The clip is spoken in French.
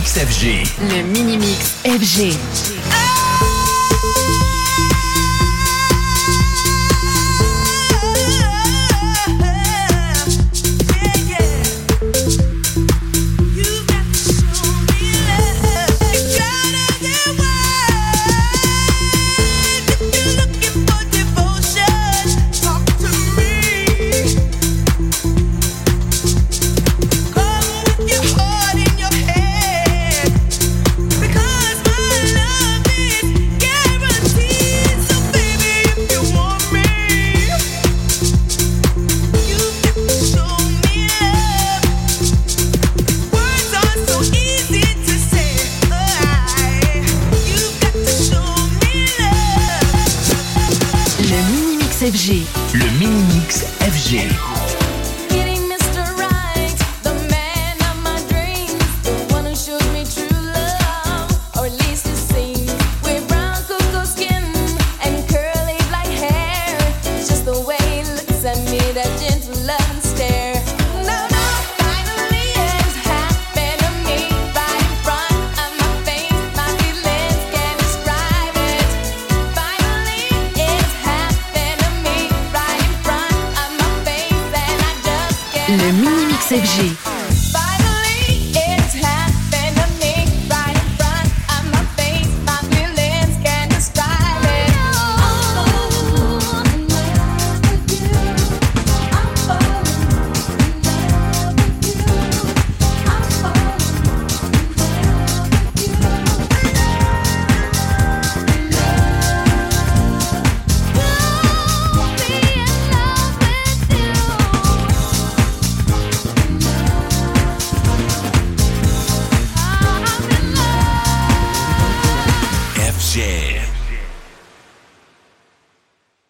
Le mini-mix FG. Le mini-mix FG. Le mini mix FG. Yeah.